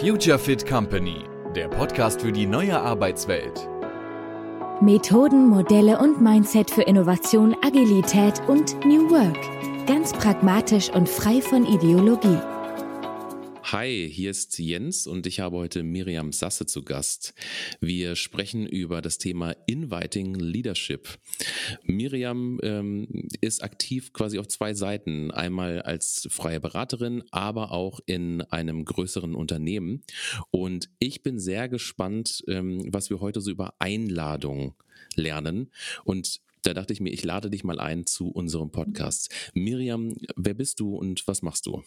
Future Fit Company, der Podcast für die neue Arbeitswelt. Methoden, Modelle und Mindset für Innovation, Agilität und New Work. Ganz pragmatisch und frei von Ideologie. Hi, hier ist Jens und ich habe heute Miriam Sasse zu Gast. Wir sprechen über das Thema Inviting Leadership. Miriam ähm, ist aktiv quasi auf zwei Seiten. Einmal als freie Beraterin, aber auch in einem größeren Unternehmen. Und ich bin sehr gespannt, ähm, was wir heute so über Einladung lernen. Und da dachte ich mir, ich lade dich mal ein zu unserem Podcast. Miriam, wer bist du und was machst du?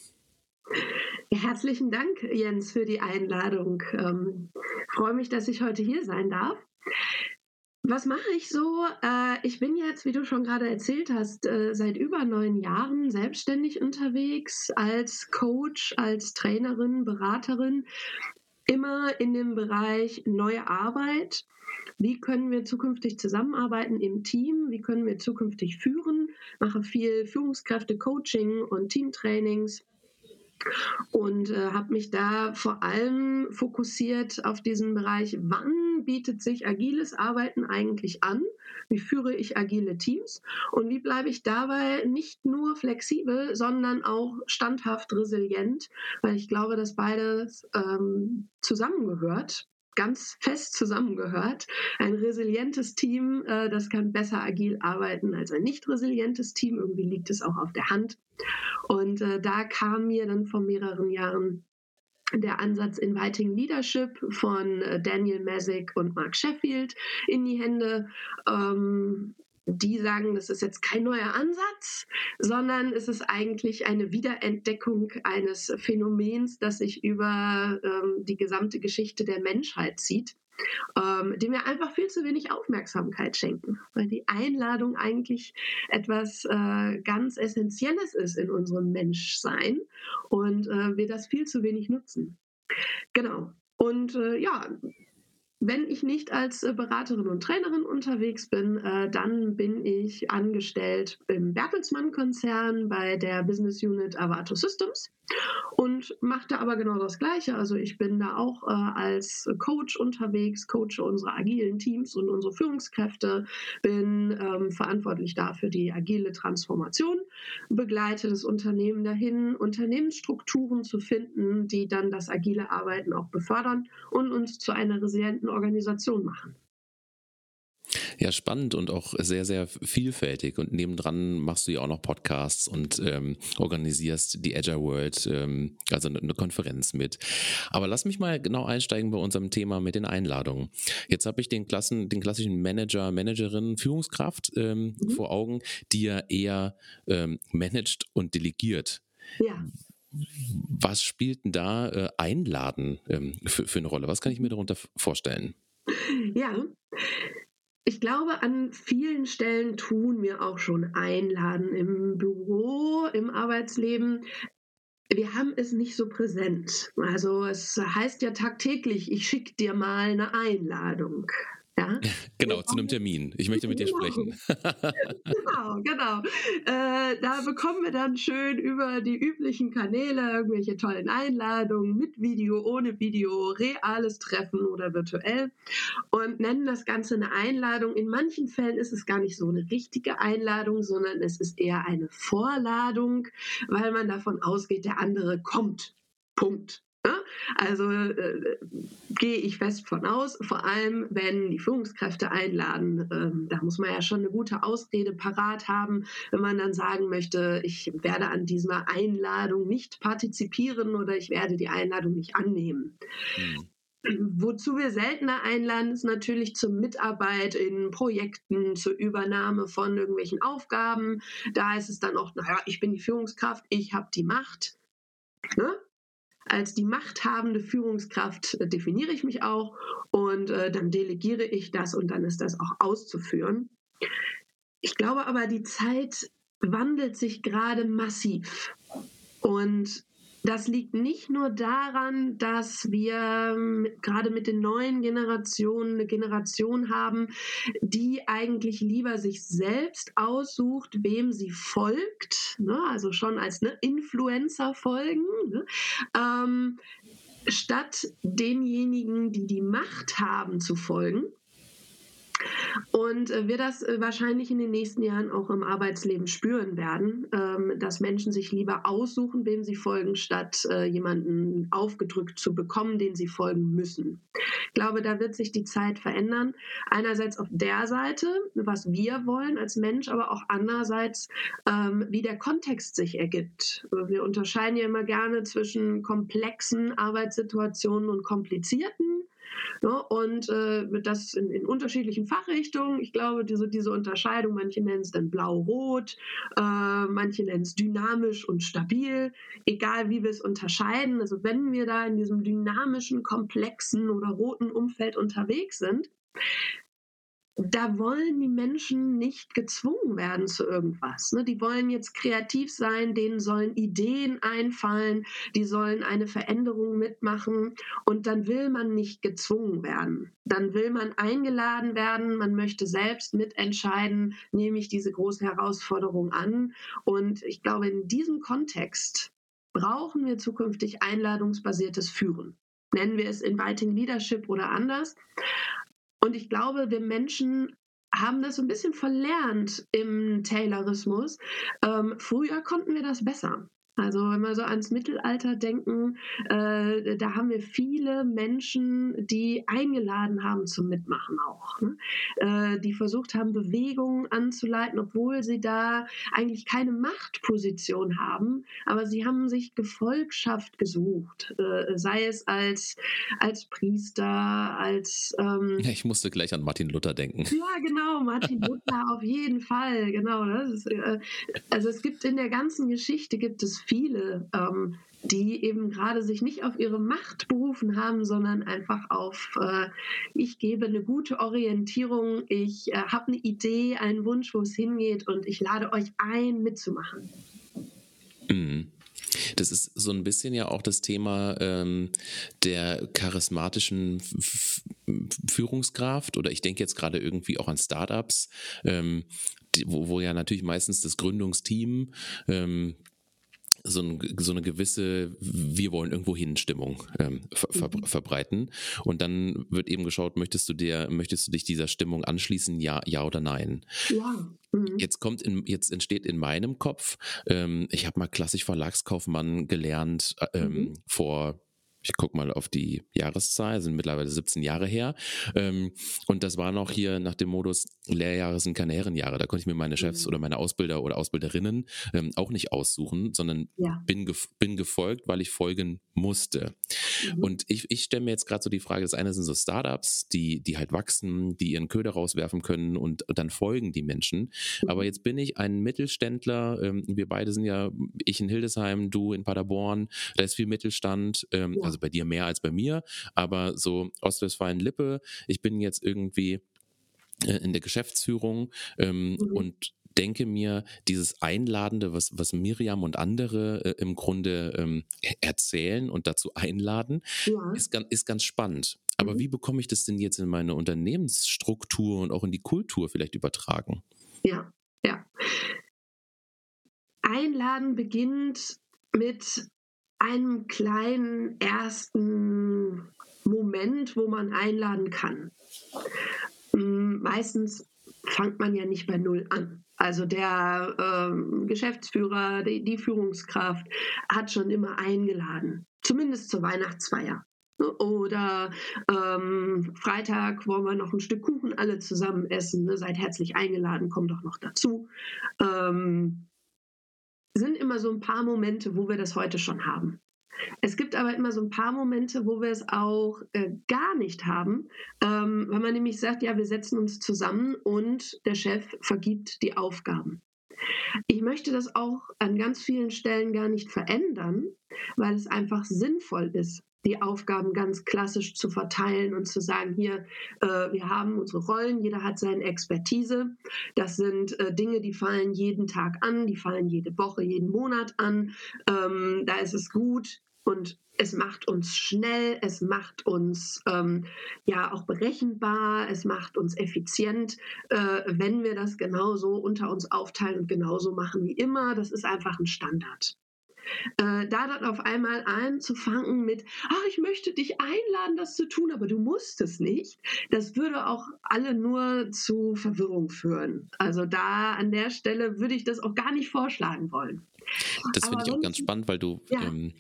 Herzlichen Dank, Jens, für die Einladung. Ähm, freue mich, dass ich heute hier sein darf. Was mache ich so? Äh, ich bin jetzt, wie du schon gerade erzählt hast, äh, seit über neun Jahren selbstständig unterwegs als Coach, als Trainerin, Beraterin, immer in dem Bereich neue Arbeit. Wie können wir zukünftig zusammenarbeiten im Team? Wie können wir zukünftig führen? Mache viel Führungskräfte-Coaching und Teamtrainings und äh, habe mich da vor allem fokussiert auf diesen Bereich, wann bietet sich agiles Arbeiten eigentlich an? Wie führe ich agile Teams? Und wie bleibe ich dabei nicht nur flexibel, sondern auch standhaft resilient? Weil ich glaube, dass beides ähm, zusammengehört ganz fest zusammengehört. Ein resilientes Team, äh, das kann besser agil arbeiten als ein nicht resilientes Team. Irgendwie liegt es auch auf der Hand. Und äh, da kam mir dann vor mehreren Jahren der Ansatz Inviting Leadership von äh, Daniel Messick und Mark Sheffield in die Hände. Ähm, die sagen, das ist jetzt kein neuer Ansatz, sondern es ist eigentlich eine Wiederentdeckung eines Phänomens, das sich über ähm, die gesamte Geschichte der Menschheit zieht, ähm, dem wir einfach viel zu wenig Aufmerksamkeit schenken, weil die Einladung eigentlich etwas äh, ganz Essentielles ist in unserem Menschsein und äh, wir das viel zu wenig nutzen. Genau. Und äh, ja, wenn ich nicht als äh, Beraterin und Trainerin unterwegs bin, äh, dann bin ich angestellt im Bertelsmann-Konzern bei der Business Unit Avato Systems und mache da aber genau das Gleiche. Also ich bin da auch äh, als Coach unterwegs, coache unsere agilen Teams und unsere Führungskräfte, bin ähm, verantwortlich dafür die agile Transformation, begleite das Unternehmen dahin, Unternehmensstrukturen zu finden, die dann das agile Arbeiten auch befördern und uns zu einer resilienten Organisation machen. Ja, spannend und auch sehr, sehr vielfältig. Und nebendran machst du ja auch noch Podcasts und ähm, organisierst die Agile World, ähm, also eine Konferenz mit. Aber lass mich mal genau einsteigen bei unserem Thema mit den Einladungen. Jetzt habe ich den, Klassen, den klassischen Manager, Managerin, Führungskraft ähm, mhm. vor Augen, die ja eher ähm, managt und delegiert. Ja. Was spielt denn da äh, Einladen ähm, für, für eine Rolle? Was kann ich mir darunter vorstellen? Ja, ich glaube, an vielen Stellen tun wir auch schon einladen im Büro, im Arbeitsleben. Wir haben es nicht so präsent. Also es heißt ja tagtäglich, ich schicke dir mal eine Einladung. Ja? Genau, zu einem Termin. Ich möchte mit dir genau. sprechen. genau, genau. Äh, da bekommen wir dann schön über die üblichen Kanäle irgendwelche tollen Einladungen mit Video, ohne Video, reales Treffen oder virtuell und nennen das Ganze eine Einladung. In manchen Fällen ist es gar nicht so eine richtige Einladung, sondern es ist eher eine Vorladung, weil man davon ausgeht, der andere kommt. Punkt. Also äh, gehe ich fest von aus, vor allem wenn die Führungskräfte einladen. Ähm, da muss man ja schon eine gute Ausrede parat haben, wenn man dann sagen möchte, ich werde an dieser Einladung nicht partizipieren oder ich werde die Einladung nicht annehmen. Mhm. Wozu wir seltener einladen, ist natürlich zur Mitarbeit in Projekten, zur Übernahme von irgendwelchen Aufgaben. Da ist es dann auch, naja, ich bin die Führungskraft, ich habe die Macht. Ne? Als die machthabende Führungskraft äh, definiere ich mich auch und äh, dann delegiere ich das und dann ist das auch auszuführen. Ich glaube aber, die Zeit wandelt sich gerade massiv und das liegt nicht nur daran, dass wir ähm, gerade mit den neuen Generationen eine Generation haben, die eigentlich lieber sich selbst aussucht, wem sie folgt, ne? also schon als ne, Influencer folgen, ne? ähm, statt denjenigen, die die Macht haben, zu folgen. Und äh, wir das äh, wahrscheinlich in den nächsten Jahren auch im Arbeitsleben spüren werden, ähm, dass Menschen sich lieber aussuchen, wem sie folgen, statt äh, jemanden aufgedrückt zu bekommen, den sie folgen müssen. Ich glaube, da wird sich die Zeit verändern. Einerseits auf der Seite, was wir wollen als Mensch, aber auch andererseits, ähm, wie der Kontext sich ergibt. Wir unterscheiden ja immer gerne zwischen komplexen Arbeitssituationen und komplizierten. Ne? Und äh, das in, in, unterschiedlichen Fachrichtungen. Ich glaube, diese, diese Unterscheidung, manche nennen es dann blau-rot, äh, manche nennen es dynamisch und stabil, egal wie wir es unterscheiden. Also wenn wir da in diesem dynamischen, komplexen oder roten Umfeld unterwegs sind, da wollen die Menschen nicht gezwungen werden zu irgendwas. Ne? Die wollen jetzt kreativ sein, denen sollen Ideen einfallen, die sollen eine Veränderung mitmachen und dann will man nicht gezwungen werden. Dann will man eingeladen werden, man möchte selbst mitentscheiden, nehme ich diese große Herausforderung an. Und ich glaube, in diesem Kontext brauchen wir zukünftig einladungsbasiertes Führen. Nennen wir es Inviting Leadership oder anders. Und ich glaube, wir Menschen haben das so ein bisschen verlernt im Taylorismus. Ähm, früher konnten wir das besser. Also wenn wir so ans Mittelalter denken, äh, da haben wir viele Menschen, die eingeladen haben zum Mitmachen auch, ne? äh, die versucht haben, Bewegungen anzuleiten, obwohl sie da eigentlich keine Machtposition haben, aber sie haben sich Gefolgschaft gesucht, äh, sei es als, als Priester, als... Ähm, ich musste gleich an Martin Luther denken. Ja, genau, Martin Luther auf jeden Fall, genau. Ist, äh, also es gibt in der ganzen Geschichte, gibt es viele, ähm, die eben gerade sich nicht auf ihre Macht berufen haben, sondern einfach auf, äh, ich gebe eine gute Orientierung, ich äh, habe eine Idee, einen Wunsch, wo es hingeht und ich lade euch ein, mitzumachen. Mhm. Das ist so ein bisschen ja auch das Thema ähm, der charismatischen Führungskraft oder ich denke jetzt gerade irgendwie auch an Startups, ähm, wo, wo ja natürlich meistens das Gründungsteam ähm, so, ein, so eine gewisse Wir wollen irgendwo hin Stimmung ähm, ver, mhm. verbreiten. Und dann wird eben geschaut, möchtest du dir, möchtest du dich dieser Stimmung anschließen, ja, ja oder nein? Ja. Mhm. Jetzt kommt in, jetzt entsteht in meinem Kopf, ähm, ich habe mal klassisch Verlagskaufmann gelernt äh, ähm, mhm. vor ich gucke mal auf die Jahreszahl, sind mittlerweile 17 Jahre her. Ähm, und das war noch hier nach dem Modus, Lehrjahre sind keine Herrenjahre. Da konnte ich mir meine Chefs mhm. oder meine Ausbilder oder Ausbilderinnen ähm, auch nicht aussuchen, sondern ja. bin, gef bin gefolgt, weil ich folgen musste. Mhm. Und ich, ich stelle mir jetzt gerade so die Frage, das eine sind so Startups, die, die halt wachsen, die ihren Köder rauswerfen können und dann folgen die Menschen. Mhm. Aber jetzt bin ich ein Mittelständler, ähm, wir beide sind ja, ich in Hildesheim, du in Paderborn, da ist viel Mittelstand. Ähm, ja also bei dir mehr als bei mir, aber so Ostwestfalen-Lippe, ich bin jetzt irgendwie äh, in der Geschäftsführung ähm, mhm. und denke mir, dieses Einladende, was, was Miriam und andere äh, im Grunde ähm, erzählen und dazu einladen, ja. ist, ist ganz spannend. Aber mhm. wie bekomme ich das denn jetzt in meine Unternehmensstruktur und auch in die Kultur vielleicht übertragen? Ja, ja. Einladen beginnt mit einem kleinen ersten Moment, wo man einladen kann. Hm, meistens fängt man ja nicht bei Null an. Also der ähm, Geschäftsführer, die, die, Führungskraft hat schon immer eingeladen, zumindest zur Weihnachtsfeier. Oder ähm, Freitag wollen wir noch ein Stück Kuchen alle zusammen essen. Ne? Seid herzlich eingeladen, kommt doch noch dazu. Ähm, sind immer so ein paar Momente, wo wir das heute schon haben. Es gibt aber immer so ein paar Momente, wo wir es auch äh, gar nicht haben, ähm, weil man nämlich sagt, ja, wir setzen uns zusammen und der Chef vergibt die Aufgaben. Ich möchte das auch an ganz vielen Stellen gar nicht verändern, weil es einfach sinnvoll ist, die Aufgaben ganz klassisch zu verteilen und zu sagen, hier, äh, wir haben unsere Rollen, jeder hat seine Expertise. Das sind äh, Dinge, die fallen jeden Tag an, die fallen jede Woche, jeden Monat an. Ähm, da ist es gut und es macht uns schnell, es macht uns ähm, ja auch berechenbar, es macht uns effizient, äh, wenn wir das genauso unter uns aufteilen und genauso machen wie immer. Das ist einfach ein Standard. Äh, da dann auf einmal anzufangen mit, ach, ich möchte dich einladen, das zu tun, aber du musst es nicht, das würde auch alle nur zu Verwirrung führen. Also da an der Stelle würde ich das auch gar nicht vorschlagen wollen. Das finde ich auch ganz spannend, weil du, ja. ähm,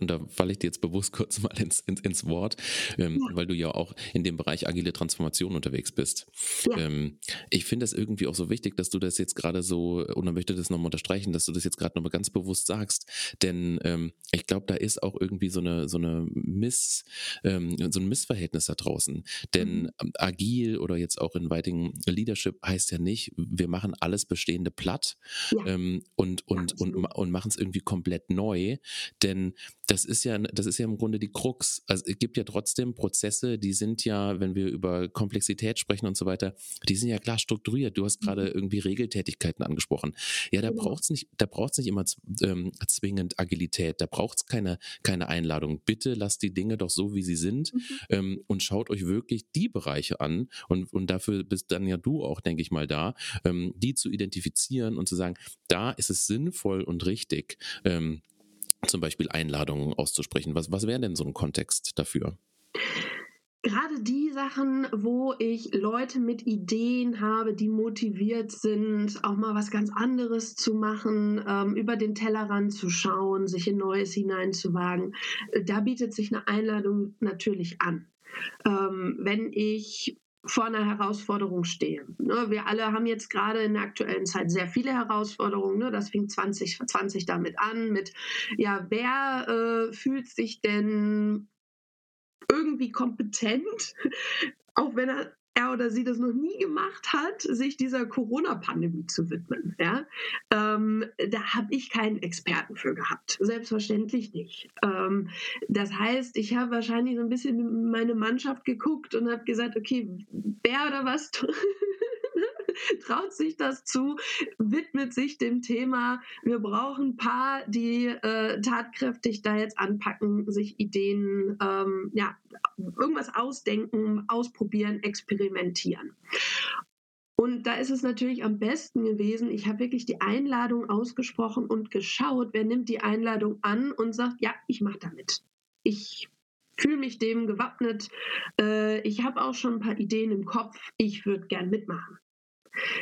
und da falle ich dir jetzt bewusst kurz mal ins, ins, ins Wort, ähm, ja. weil du ja auch in dem Bereich agile Transformation unterwegs bist. Ja. Ähm, ich finde es irgendwie auch so wichtig, dass du das jetzt gerade so, und dann möchte das nochmal unterstreichen, dass du das jetzt gerade nochmal ganz bewusst sagst, denn ähm, ich glaube, da ist auch irgendwie so eine, so eine Miss, ähm, so ein Missverhältnis da draußen. Denn mhm. Agil oder jetzt auch in Inviting Leadership heißt ja nicht, wir machen alles Bestehende platt ähm, und, und, und, und machen es irgendwie komplett neu. Denn das ist ja, das ist ja im Grunde die Krux. Also es gibt ja trotzdem Prozesse, die sind ja, wenn wir über Komplexität sprechen und so weiter, die sind ja klar strukturiert. Du hast gerade mhm. irgendwie Regeltätigkeiten angesprochen. Ja, da genau. braucht es nicht, da braucht es nicht immer ähm, zwingend Agilität. Da braucht es keine, keine Einladung. Bitte lasst die Dinge doch so, wie sie sind mhm. ähm, und schaut euch wirklich die Bereiche an. Und, und dafür bist dann ja du auch, denke ich mal, da, ähm, die zu identifizieren und zu sagen, da ist es sinnvoll und richtig. Ähm, zum Beispiel Einladungen auszusprechen. Was, was wäre denn so ein Kontext dafür? Gerade die Sachen, wo ich Leute mit Ideen habe, die motiviert sind, auch mal was ganz anderes zu machen, ähm, über den Tellerrand zu schauen, sich in Neues hineinzuwagen, äh, da bietet sich eine Einladung natürlich an. Ähm, wenn ich vor einer Herausforderung stehe. Ne, wir alle haben jetzt gerade in der aktuellen Zeit sehr viele Herausforderungen. Ne? Das fing 2020 damit an, mit, ja, wer äh, fühlt sich denn irgendwie kompetent, auch wenn er er oder sie das noch nie gemacht hat, sich dieser Corona-Pandemie zu widmen. Ja? Ähm, da habe ich keinen Experten für gehabt. Selbstverständlich nicht. Ähm, das heißt, ich habe wahrscheinlich so ein bisschen in meine Mannschaft geguckt und habe gesagt, okay, wer oder was traut sich das zu, widmet sich dem Thema. Wir brauchen ein paar, die äh, tatkräftig da jetzt anpacken, sich Ideen, ähm, ja, irgendwas ausdenken, ausprobieren, experimentieren. Und da ist es natürlich am besten gewesen, ich habe wirklich die Einladung ausgesprochen und geschaut, wer nimmt die Einladung an und sagt, ja, ich mache damit. Ich fühle mich dem gewappnet. Äh, ich habe auch schon ein paar Ideen im Kopf. Ich würde gern mitmachen.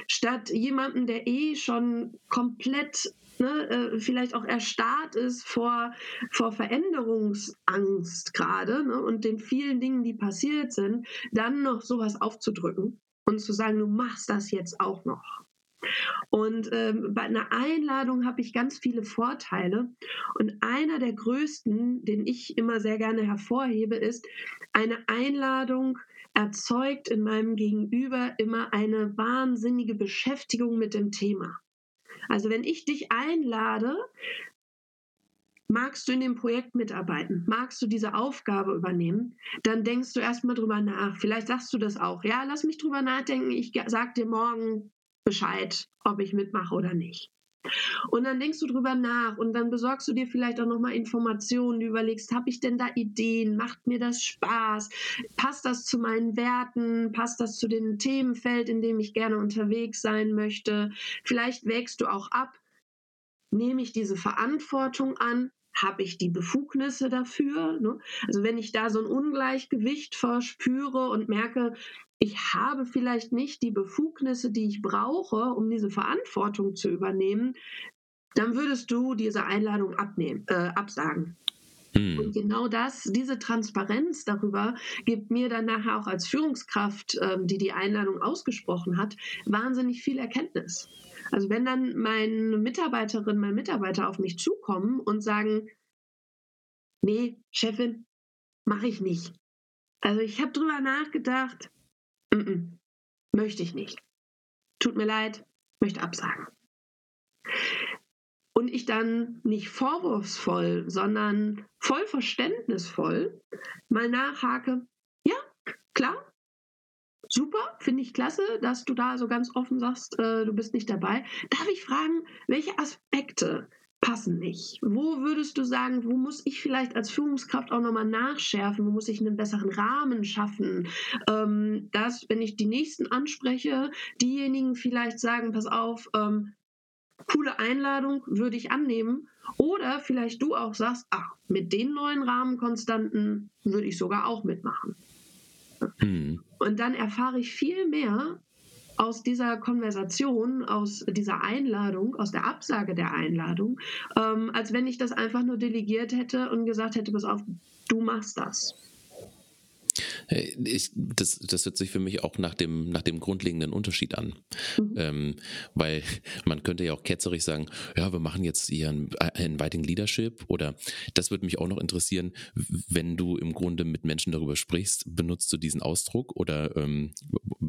Statt jemanden, der eh schon komplett ne, äh, vielleicht auch erstarrt ist vor, vor Veränderungsangst gerade ne, und den vielen Dingen, die passiert sind, dann noch sowas aufzudrücken und zu sagen, du machst das jetzt auch noch. Und ähm, bei einer Einladung habe ich ganz viele Vorteile. Und einer der größten, den ich immer sehr gerne hervorhebe, ist eine Einladung, erzeugt in meinem Gegenüber immer eine wahnsinnige Beschäftigung mit dem Thema. Also wenn ich dich einlade, magst du in dem Projekt mitarbeiten, magst du diese Aufgabe übernehmen, dann denkst du erstmal drüber nach. Vielleicht sagst du das auch. Ja, lass mich drüber nachdenken. Ich sag dir morgen Bescheid, ob ich mitmache oder nicht. Und dann denkst du drüber nach und dann besorgst du dir vielleicht auch nochmal Informationen, du überlegst, habe ich denn da Ideen, macht mir das Spaß, passt das zu meinen Werten, passt das zu dem Themenfeld, in dem ich gerne unterwegs sein möchte. Vielleicht wägst du auch ab, nehme ich diese Verantwortung an, habe ich die Befugnisse dafür? Ne? Also wenn ich da so ein Ungleichgewicht verspüre und merke, ich habe vielleicht nicht die Befugnisse, die ich brauche, um diese Verantwortung zu übernehmen, dann würdest du diese Einladung abnehmen, äh, absagen. Hm. Und genau das, diese Transparenz darüber, gibt mir dann nachher auch als Führungskraft, ähm, die die Einladung ausgesprochen hat, wahnsinnig viel Erkenntnis. Also wenn dann meine Mitarbeiterin, mein Mitarbeiter auf mich zukommen und sagen, nee, Chefin, mache ich nicht. Also ich habe drüber nachgedacht, Mm -mm. Möchte ich nicht. Tut mir leid, möchte absagen. und ich dann nicht vorwurfsvoll, sondern voll verständnisvoll mal nachhake, ja, klar, super, finde ich klasse, dass du da so ganz offen sagst, äh, du bist nicht dabei. Darf ich fragen, welche Aspekte passen nicht? Wo würdest du sagen, wo muss ich vielleicht als Führungskraft auch nochmal nachschärfen? Wo muss ich einen besseren Rahmen schaffen? Ähm, dass, wenn ich die Nächsten anspreche, diejenigen vielleicht sagen, pass auf, ähm, coole Einladung, würde ich annehmen. Oder vielleicht du auch sagst, ach, mit den neuen Rahmenkonstanten würde ich sogar auch mitmachen. Mhm. Und dann erfahre ich viel mehr aus dieser Konversation, aus dieser Einladung, aus der Absage der Einladung, ähm, als wenn ich das einfach nur delegiert hätte und gesagt hätte, pass auf, du machst das. Ich, das, das hört sich für mich auch nach dem, nach dem grundlegenden Unterschied an. Mhm. Ähm, weil man könnte ja auch ketzerig sagen, ja, wir machen jetzt hier ein Inviting Leadership oder das würde mich auch noch interessieren, wenn du im Grunde mit Menschen darüber sprichst, benutzt du diesen Ausdruck oder ähm,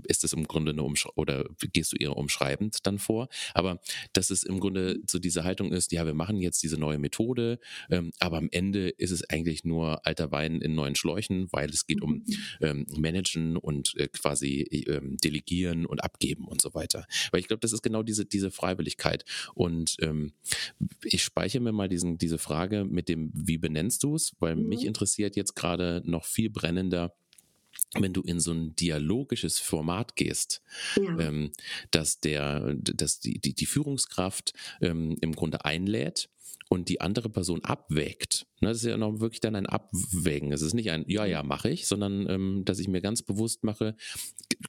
ist das im Grunde eine Umsch oder gehst du eher umschreibend dann vor? Aber dass es im Grunde so diese Haltung ist, ja, wir machen jetzt diese neue Methode, ähm, aber am Ende ist es eigentlich nur alter Wein in neuen Schläuchen, weil es geht um mhm ähm, managen und äh, quasi ähm, delegieren und abgeben und so weiter. Weil ich glaube, das ist genau diese, diese Freiwilligkeit. Und ähm, ich speichere mir mal diesen, diese Frage mit dem, wie benennst du es? Weil mhm. mich interessiert jetzt gerade noch viel brennender, wenn du in so ein dialogisches Format gehst, ja. ähm, dass der, dass die, die, die Führungskraft ähm, im Grunde einlädt und die andere Person abwägt. Ne, das ist ja noch wirklich dann ein Abwägen. Es ist nicht ein Ja, ja, mache ich, sondern ähm, dass ich mir ganz bewusst mache,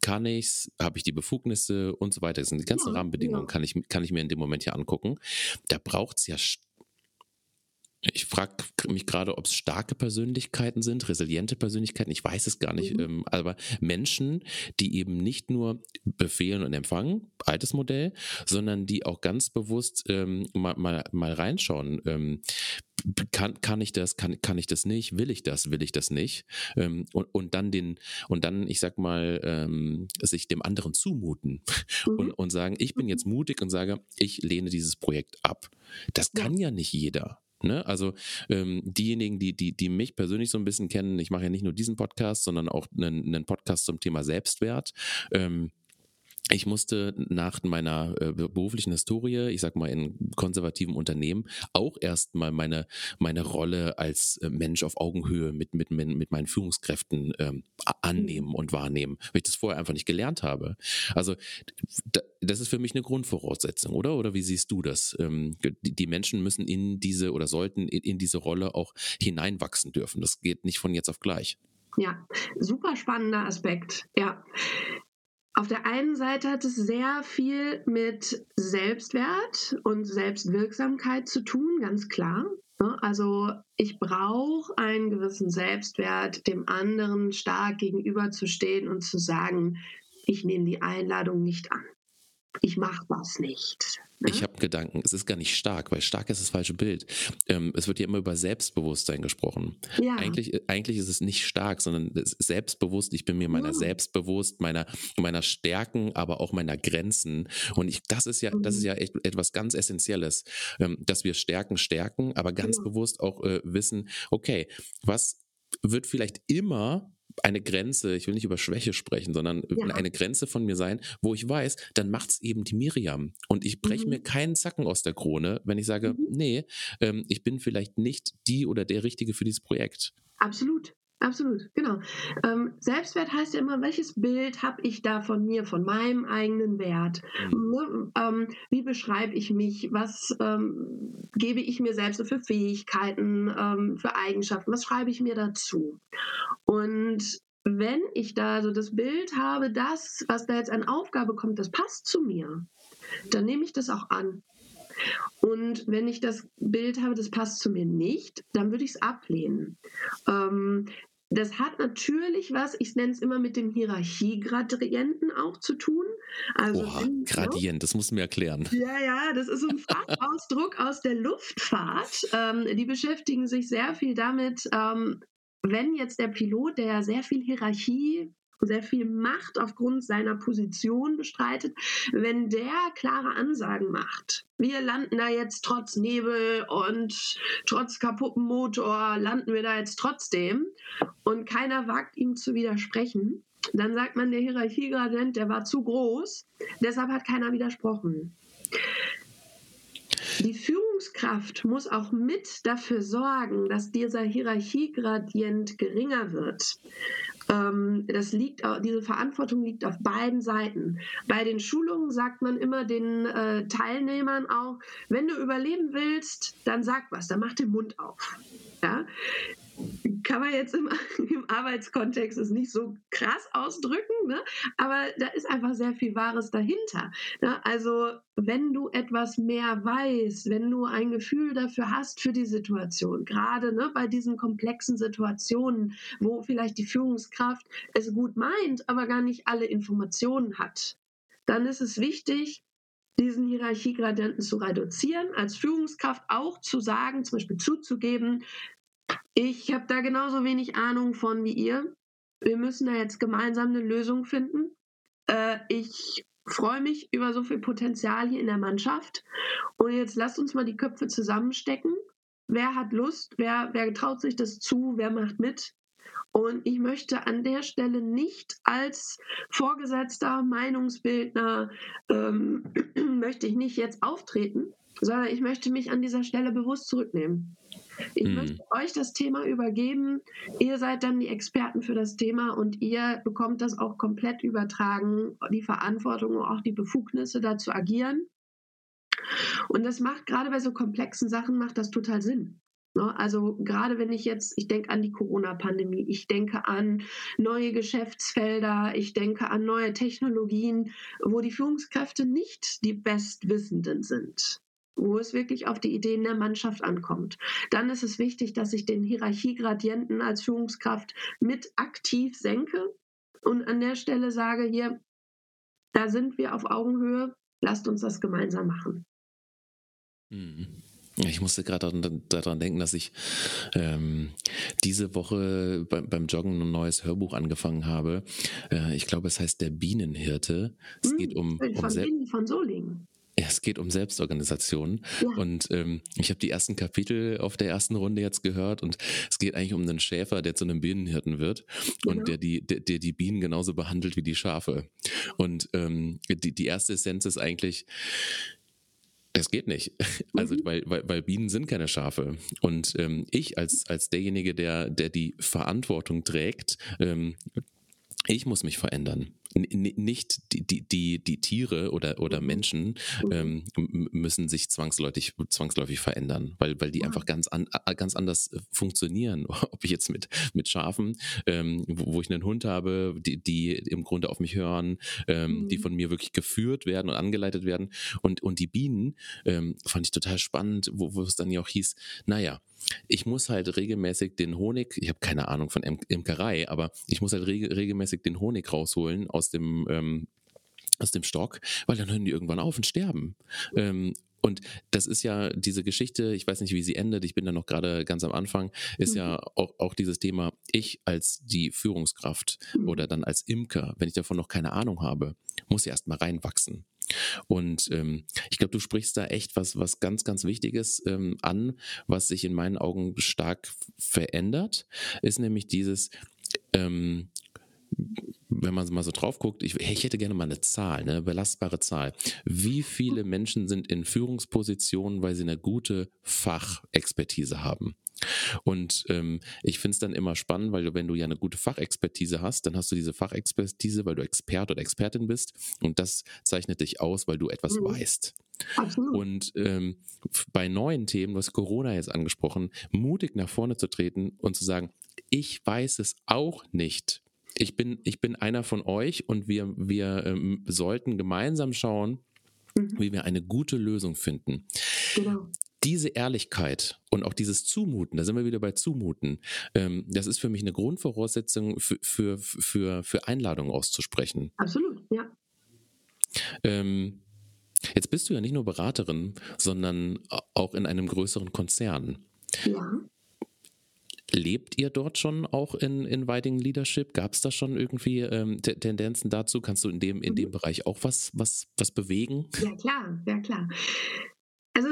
kann ich's, habe ich die Befugnisse und so weiter. Das sind die ganzen ja, Rahmenbedingungen, ja. kann, ich, kann ich mir in dem Moment hier angucken. Da braucht es ja ich frage mich gerade, ob es starke Persönlichkeiten sind, resiliente Persönlichkeiten, ich weiß es gar nicht. Mhm. Ähm, aber Menschen, die eben nicht nur befehlen und empfangen, altes Modell, sondern die auch ganz bewusst ähm, mal, mal, mal reinschauen. Ähm, kann, kann ich das, kann, kann ich das nicht, will ich das, will ich das nicht? Ähm, und, und dann den, und dann, ich sag mal, ähm, sich dem anderen zumuten mhm. und, und sagen, ich bin jetzt mutig und sage, ich lehne dieses Projekt ab. Das kann ja, ja nicht jeder. Ne? Also ähm, diejenigen, die, die, die mich persönlich so ein bisschen kennen, ich mache ja nicht nur diesen Podcast, sondern auch einen, einen Podcast zum Thema Selbstwert. Ähm, ich musste nach meiner äh, beruflichen Historie, ich sag mal in konservativen Unternehmen, auch erstmal meine, meine Rolle als äh, Mensch auf Augenhöhe mit, mit, mit meinen Führungskräften ähm, annehmen und wahrnehmen, weil ich das vorher einfach nicht gelernt habe. Also das ist für mich eine Grundvoraussetzung, oder? Oder wie siehst du das? Ähm, die, die Menschen müssen in diese oder sollten in, in diese Rolle auch hineinwachsen dürfen. Das geht nicht von jetzt auf gleich. Ja, super spannender Aspekt. Ja. Auf der einen Seite hat es sehr viel mit Selbstwert und Selbstwirksamkeit zu tun, ganz klar. Ne? Also ich brauche einen gewissen Selbstwert, dem anderen stark gegenüberzustehen und zu sagen, ich nehme die Einladung nicht an ich mache was nicht. Ne? Ich habe Gedanken, es ist gar nicht stark, weil stark ist das falsche Bild. Ähm, es wird ja immer über Selbstbewusstsein gesprochen. Ja. Eigentlich, eigentlich ist es nicht stark, sondern selbstbewusst. Ich bin mir meiner ja. selbst bewusst, meiner, meiner Stärken, aber auch meiner Grenzen. Und ich, das ist ja, mhm. das ist mhm. ja echt etwas ganz Essentielles, ähm, dass wir Stärken stärken, aber ganz ja. bewusst auch äh, wissen, okay, was wird vielleicht immer eine Grenze, ich will nicht über Schwäche sprechen, sondern ja. eine Grenze von mir sein, wo ich weiß, dann macht es eben die Miriam. Und ich breche mhm. mir keinen Zacken aus der Krone, wenn ich sage, mhm. nee, ähm, ich bin vielleicht nicht die oder der Richtige für dieses Projekt. Absolut. Absolut, genau. Ähm, Selbstwert heißt ja immer, welches Bild habe ich da von mir, von meinem eigenen Wert? Mhm. Ne? Ähm, wie beschreibe ich mich? Was ähm, gebe ich mir selbst für Fähigkeiten, ähm, für Eigenschaften? Was schreibe ich mir dazu? Und wenn ich da so das Bild habe, das, was da jetzt an Aufgabe kommt, das passt zu mir, dann nehme ich das auch an. Und wenn ich das Bild habe, das passt zu mir nicht, dann würde ich es ablehnen. Ähm, das hat natürlich was, ich nenne es immer mit dem Hierarchiegradienten auch zu tun. Also Oha, wenn, Gradient, das musst du mir erklären. Ja, ja, das ist ein Fachausdruck aus der Luftfahrt. Ähm, die beschäftigen sich sehr viel damit, ähm, wenn jetzt der Pilot, der ja sehr viel Hierarchie sehr viel Macht aufgrund seiner Position bestreitet, wenn der klare Ansagen macht. Wir landen da jetzt trotz Nebel und trotz kaputtem Motor, landen wir da jetzt trotzdem und keiner wagt ihm zu widersprechen, dann sagt man, der Hierarchiegradient, der war zu groß, deshalb hat keiner widersprochen. Die Führungskraft muss auch mit dafür sorgen, dass dieser Hierarchiegradient geringer wird. Ähm, das liegt, diese Verantwortung liegt auf beiden Seiten. Bei den Schulungen sagt man immer den äh, Teilnehmern auch, wenn du überleben willst, dann sag was, dann mach den Mund auf. Ja? Kann man jetzt im, im Arbeitskontext es nicht so krass ausdrücken, ne? aber da ist einfach sehr viel Wahres dahinter. Ne? Also wenn du etwas mehr weißt, wenn du ein Gefühl dafür hast für die Situation, gerade ne, bei diesen komplexen Situationen, wo vielleicht die Führungskraft es gut meint, aber gar nicht alle Informationen hat, dann ist es wichtig, diesen Hierarchiegradienten zu reduzieren, als Führungskraft auch zu sagen, zum Beispiel zuzugeben, ich habe da genauso wenig Ahnung von wie ihr. Wir müssen da jetzt gemeinsam eine Lösung finden. Äh, ich freue mich über so viel Potenzial hier in der Mannschaft. Und jetzt lasst uns mal die Köpfe zusammenstecken. Wer hat Lust? Wer, wer traut sich das zu? Wer macht mit? Und ich möchte an der Stelle nicht als Vorgesetzter, Meinungsbildner, ähm, möchte ich nicht jetzt auftreten, sondern ich möchte mich an dieser Stelle bewusst zurücknehmen. Ich hm. möchte euch das Thema übergeben. Ihr seid dann die Experten für das Thema und ihr bekommt das auch komplett übertragen, die Verantwortung und auch die Befugnisse da zu agieren. Und das macht gerade bei so komplexen Sachen macht das total Sinn. Ne? Also gerade wenn ich jetzt, ich denke an die Corona-Pandemie, ich denke an neue Geschäftsfelder, ich denke an neue Technologien, wo die Führungskräfte nicht die Bestwissenden sind wo es wirklich auf die Ideen der Mannschaft ankommt. Dann ist es wichtig, dass ich den Hierarchiegradienten als Führungskraft mit aktiv senke und an der Stelle sage, hier, da sind wir auf Augenhöhe, lasst uns das gemeinsam machen. Mhm. Ich musste gerade daran denken, dass ich ähm, diese Woche beim, beim, Joggen ein neues Hörbuch angefangen habe. Äh, ich glaube, es heißt Der Bienenhirte. Es hm, geht um, um von, von Solingen. Es geht um Selbstorganisation. Ja. Und ähm, ich habe die ersten Kapitel auf der ersten Runde jetzt gehört und es geht eigentlich um einen Schäfer, der zu einem Bienenhirten wird genau. und der die, der, der, die Bienen genauso behandelt wie die Schafe. Und ähm, die, die erste Essenz ist eigentlich, das geht nicht. Also, mhm. weil, weil, weil Bienen sind keine Schafe. Und ähm, ich als, als derjenige, der, der die Verantwortung trägt, ähm, ich muss mich verändern nicht die, die, die, die Tiere oder, oder mhm. Menschen mhm. ähm, müssen sich zwangsläufig, zwangsläufig verändern, weil, weil die einfach ganz, an, ganz anders äh, funktionieren. Ob ich jetzt mit, mit Schafen, ähm, wo, wo, ich einen Hund habe, die, die im Grunde auf mich hören, ähm, die mhm. von mir wirklich geführt werden und angeleitet werden. Und, und die Bienen ähm, fand ich total spannend, wo, wo es dann ja auch hieß, naja, ich muss halt regelmäßig den Honig, ich habe keine Ahnung von Imkerei, aber ich muss halt reg regelmäßig den Honig rausholen aus dem ähm, aus dem Stock, weil dann hören die irgendwann auf und sterben. Ähm, und das ist ja diese Geschichte, ich weiß nicht, wie sie endet, ich bin da noch gerade ganz am Anfang, ist mhm. ja auch, auch dieses Thema, ich als die Führungskraft mhm. oder dann als Imker, wenn ich davon noch keine Ahnung habe, muss ja erstmal reinwachsen. Und ähm, ich glaube, du sprichst da echt was, was ganz, ganz Wichtiges ähm, an, was sich in meinen Augen stark verändert, ist nämlich dieses, ähm, wenn man mal so drauf guckt, ich, ich, hätte gerne mal eine Zahl, eine belastbare Zahl. Wie viele Menschen sind in Führungspositionen, weil sie eine gute Fachexpertise haben? Und ähm, ich finde es dann immer spannend, weil du, wenn du ja eine gute Fachexpertise hast, dann hast du diese Fachexpertise, weil du Experte oder Expertin bist. Und das zeichnet dich aus, weil du etwas mhm. weißt. Absolut. Und ähm, bei neuen Themen, du hast Corona jetzt angesprochen, mutig nach vorne zu treten und zu sagen, ich weiß es auch nicht. Ich bin, ich bin einer von euch und wir, wir ähm, sollten gemeinsam schauen, mhm. wie wir eine gute Lösung finden. Genau diese Ehrlichkeit und auch dieses Zumuten, da sind wir wieder bei Zumuten, ähm, das ist für mich eine Grundvoraussetzung für, für, für, für Einladungen auszusprechen. Absolut, ja. Ähm, jetzt bist du ja nicht nur Beraterin, sondern auch in einem größeren Konzern. Ja. Lebt ihr dort schon auch in Inviting Leadership? Gab es da schon irgendwie ähm, Tendenzen dazu? Kannst du in dem, in dem mhm. Bereich auch was, was, was bewegen? Ja, klar, ja, klar. Also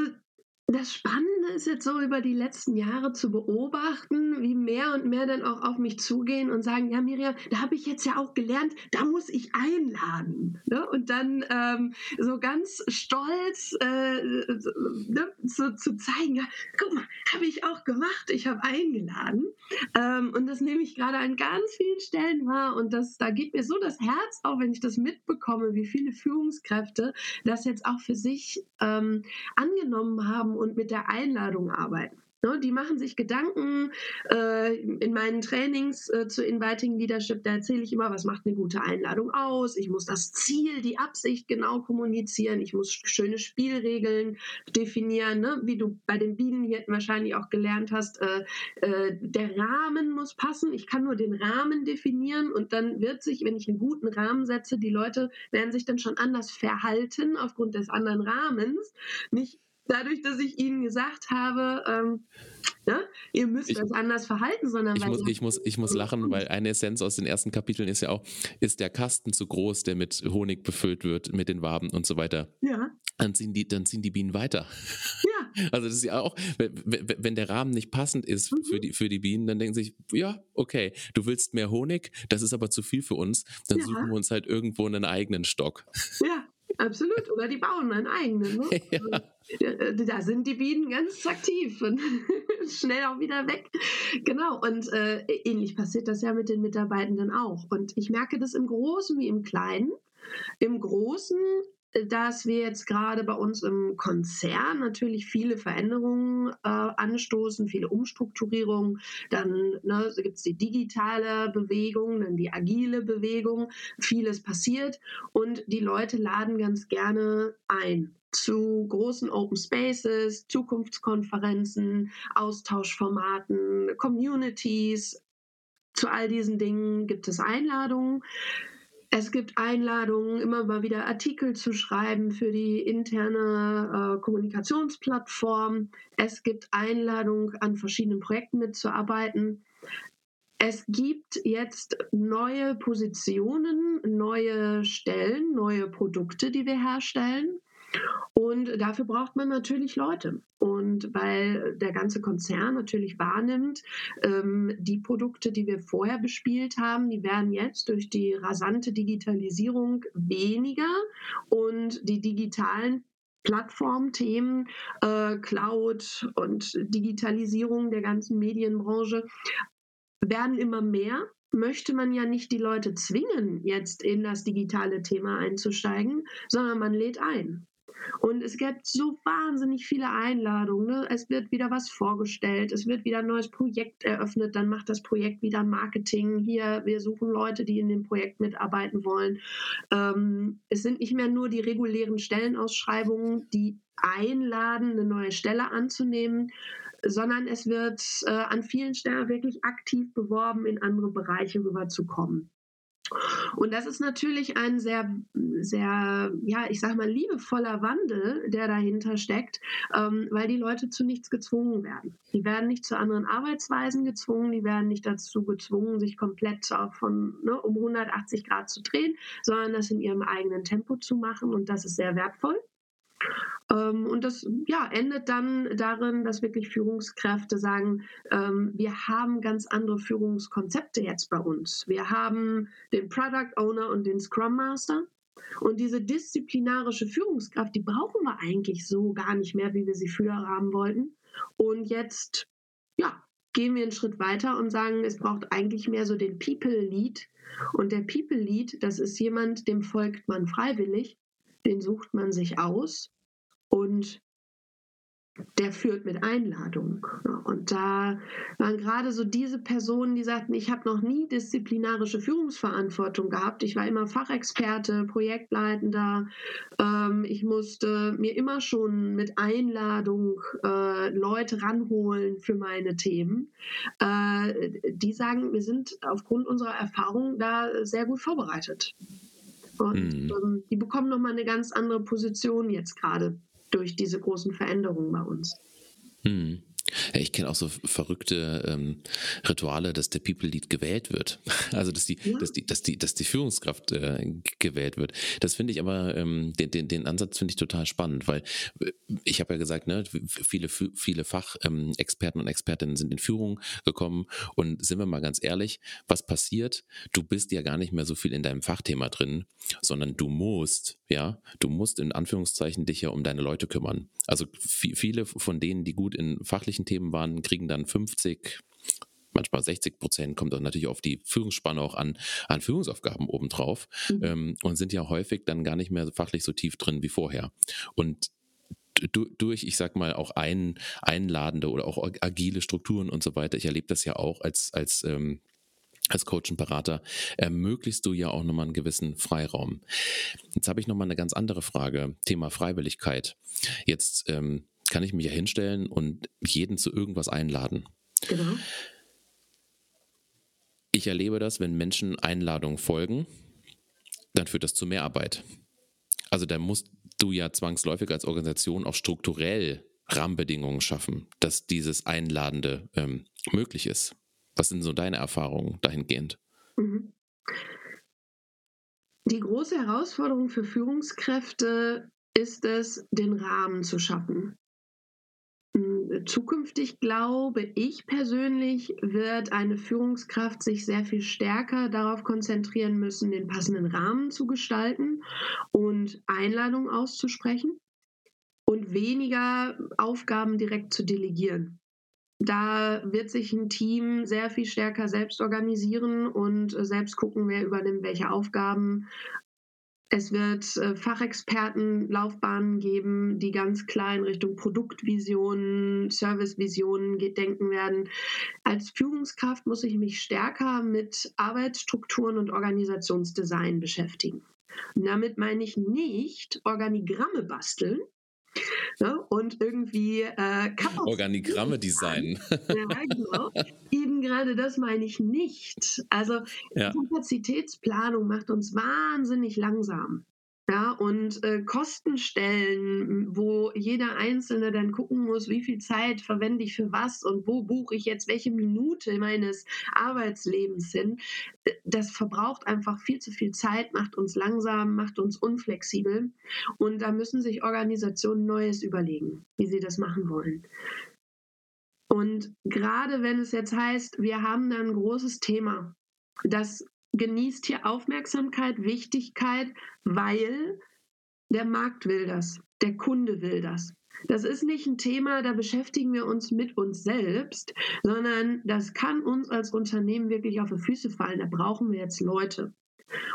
das Spannende ist jetzt so über die letzten Jahre zu beobachten, wie mehr und mehr dann auch auf mich zugehen und sagen, ja Miriam, da habe ich jetzt ja auch gelernt, da muss ich einladen. Ne? Und dann ähm, so ganz stolz äh, ne? zu, zu, zeigen, ja, guck mal, habe ich auch gemacht, ich habe eingeladen. Ähm, und das nehme ich gerade an ganz vielen Stellen wahr und das, da geht mir so das Herz auf, wenn ich das mitbekomme, wie viele Führungskräfte das jetzt auch für sich ähm, angenommen haben und mit der Einladung arbeiten. Ne, die machen sich Gedanken. Äh, in meinen Trainings äh, zu Inviting Leadership, da erzähle ich immer, was macht eine gute Einladung aus. Ich muss das Ziel, die Absicht genau kommunizieren. Ich muss schöne Spielregeln definieren, ne? wie du bei den Bienen hier wahrscheinlich auch gelernt hast. Äh, der Rahmen muss passen. Ich kann nur den Rahmen definieren und dann wird sich, wenn ich einen guten Rahmen setze, die Leute werden sich dann schon anders verhalten aufgrund des anderen Rahmens. Nicht dadurch, dass ich ihnen gesagt habe, ähm, ne, ihr müsst ich, euch anders verhalten, sondern ich weil muss, ich muss, ich muss lachen, weil eine Essenz aus den ersten Kapiteln ist ja auch, ist der Kasten zu groß, der mit Honig befüllt wird, mit den Waben und so weiter. Ja. Dann ziehen die, dann ziehen die Bienen weiter. Ja. Also das ist ja auch, wenn der Rahmen nicht passend ist mhm. für, die, für die Bienen, dann denken sie sich, ja, okay, du willst mehr Honig, das ist aber zu viel für uns, dann ja. suchen wir uns halt irgendwo einen eigenen Stock. Ja, Absolut, oder die bauen einen eigenen. Ne? Ja. Äh, da sind die Bienen ganz aktiv und schnell auch wieder weg. Genau, und äh, ähnlich passiert das ja mit den Mitarbeitenden auch. Und ich merke das im Großen wie im Kleinen. Im Großen dass wir jetzt gerade bei uns im Konzern natürlich viele Veränderungen äh, anstoßen, viele Umstrukturierungen. Dann ne, gibt es die digitale Bewegung, dann die agile Bewegung. Vieles passiert und die Leute laden ganz gerne ein zu großen Open Spaces, Zukunftskonferenzen, Austauschformaten, Communities. Zu all diesen Dingen gibt es Einladungen. Es gibt Einladungen, immer mal wieder Artikel zu schreiben für die interne äh, Kommunikationsplattform. Es gibt Einladungen, an verschiedenen Projekten mitzuarbeiten. Es gibt jetzt neue Positionen, neue Stellen, neue Produkte, die wir herstellen. Und dafür braucht man natürlich Leute. Und weil der ganze Konzern natürlich wahrnimmt, ähm, die Produkte, die wir vorher bespielt haben, die werden jetzt durch die rasante Digitalisierung weniger und die digitalen Plattformthemen, äh, Cloud und Digitalisierung der ganzen Medienbranche werden immer mehr möchte man ja nicht die Leute zwingen, jetzt in das digitale Thema einzusteigen, sondern man lädt ein. Und es gibt so wahnsinnig viele Einladungen. Ne? Es wird wieder was vorgestellt, es wird wieder ein neues Projekt eröffnet, dann macht das Projekt wieder Marketing. Hier, wir suchen Leute, die in dem Projekt mitarbeiten wollen. Ähm, es sind nicht mehr nur die regulären Stellenausschreibungen, die einladen, eine neue Stelle anzunehmen, sondern es wird äh, an vielen Stellen wirklich aktiv beworben, in andere Bereiche rüberzukommen. Und das ist natürlich ein sehr, sehr, ja, ich sag mal, liebevoller Wandel, der dahinter steckt, ähm, weil die Leute zu nichts gezwungen werden. Die werden nicht zu anderen Arbeitsweisen gezwungen, die werden nicht dazu gezwungen, sich komplett von ne, um 180 Grad zu drehen, sondern das in ihrem eigenen Tempo zu machen und das ist sehr wertvoll. Ähm, und das ja, endet dann darin, dass wirklich Führungskräfte sagen, ähm, wir haben ganz andere Führungskonzepte jetzt bei uns. Wir haben den Product Owner und den Scrum Master. Und diese disziplinarische Führungskraft, die brauchen wir eigentlich so gar nicht mehr, wie wir sie früher haben wollten. Und jetzt, ja, gehen wir einen Schritt weiter und sagen, es braucht eigentlich mehr so den People Lead. Und der People Lead, das ist jemand, dem folgt man freiwillig, den sucht man sich aus und der führt mit Einladung. Und da waren gerade so diese Personen, die sagten, ich habe noch nie disziplinarische Führungsverantwortung gehabt. Ich war immer Fachexperte, Projektleitender. Ähm, ich musste mir immer schon mit Einladung äh, Leute ranholen für meine Themen. Äh, die sagen, wir sind aufgrund unserer Erfahrung da sehr gut vorbereitet. Und mhm. ähm, die bekommen nochmal eine ganz andere Position jetzt gerade durch diese großen Veränderungen bei uns. Hm. Ja, ich kenne auch so verrückte ähm, Rituale, dass der People Lead gewählt wird. Also dass die, ja. dass die, dass die, dass die Führungskraft äh, gewählt wird. Das finde ich aber, ähm, den, den, den Ansatz finde ich total spannend, weil äh, ich habe ja gesagt, ne, viele, viele Fachexperten ähm, und Expertinnen sind in Führung gekommen und sind wir mal ganz ehrlich, was passiert? Du bist ja gar nicht mehr so viel in deinem Fachthema drin, sondern du musst, ja, du musst in Anführungszeichen dich ja um deine Leute kümmern. Also viele von denen, die gut in fachlichen Themen waren, kriegen dann 50, manchmal 60 Prozent, kommt dann natürlich auf die Führungsspanne auch an, an Führungsaufgaben obendrauf mhm. ähm, und sind ja häufig dann gar nicht mehr fachlich so tief drin wie vorher. Und durch, ich sag mal, auch ein, einladende oder auch agile Strukturen und so weiter. Ich erlebe das ja auch als, als, ähm, als Coach und Berater, ermöglichst du ja auch nochmal einen gewissen Freiraum. Jetzt habe ich nochmal eine ganz andere Frage, Thema Freiwilligkeit. Jetzt ähm, kann ich mich ja hinstellen und jeden zu irgendwas einladen. Genau. Ich erlebe das, wenn Menschen Einladungen folgen, dann führt das zu mehr Arbeit. Also da musst du ja zwangsläufig als Organisation auch strukturell Rahmenbedingungen schaffen, dass dieses Einladende ähm, möglich ist. Was sind so deine Erfahrungen dahingehend? Mhm. Die große Herausforderung für Führungskräfte ist es, den Rahmen zu schaffen. Hm, zukünftig glaube ich persönlich, wird eine Führungskraft sich sehr viel stärker darauf konzentrieren müssen, den passenden Rahmen zu gestalten und Einladungen auszusprechen und weniger Aufgaben direkt zu delegieren. Da wird sich ein Team sehr viel stärker selbst organisieren und selbst gucken, wer übernimmt welche Aufgaben es wird äh, Fachexpertenlaufbahnen geben, die ganz klar in Richtung Produktvisionen, Servicevisionen denken werden. Als Führungskraft muss ich mich stärker mit Arbeitsstrukturen und Organisationsdesign beschäftigen. Und damit meine ich nicht Organigramme basteln, Ne? Und irgendwie äh, Organigramme designen. ja, genau. Eben gerade das meine ich nicht. Also ja. Kapazitätsplanung macht uns wahnsinnig langsam. Ja, und äh, Kostenstellen, wo jeder Einzelne dann gucken muss, wie viel Zeit verwende ich für was und wo buche ich jetzt welche Minute meines Arbeitslebens hin. Das verbraucht einfach viel zu viel Zeit, macht uns langsam, macht uns unflexibel. Und da müssen sich Organisationen Neues überlegen, wie sie das machen wollen. Und gerade wenn es jetzt heißt, wir haben da ein großes Thema, das genießt hier Aufmerksamkeit, Wichtigkeit, weil der Markt will das, der Kunde will das. Das ist nicht ein Thema, da beschäftigen wir uns mit uns selbst, sondern das kann uns als Unternehmen wirklich auf die Füße fallen. Da brauchen wir jetzt Leute.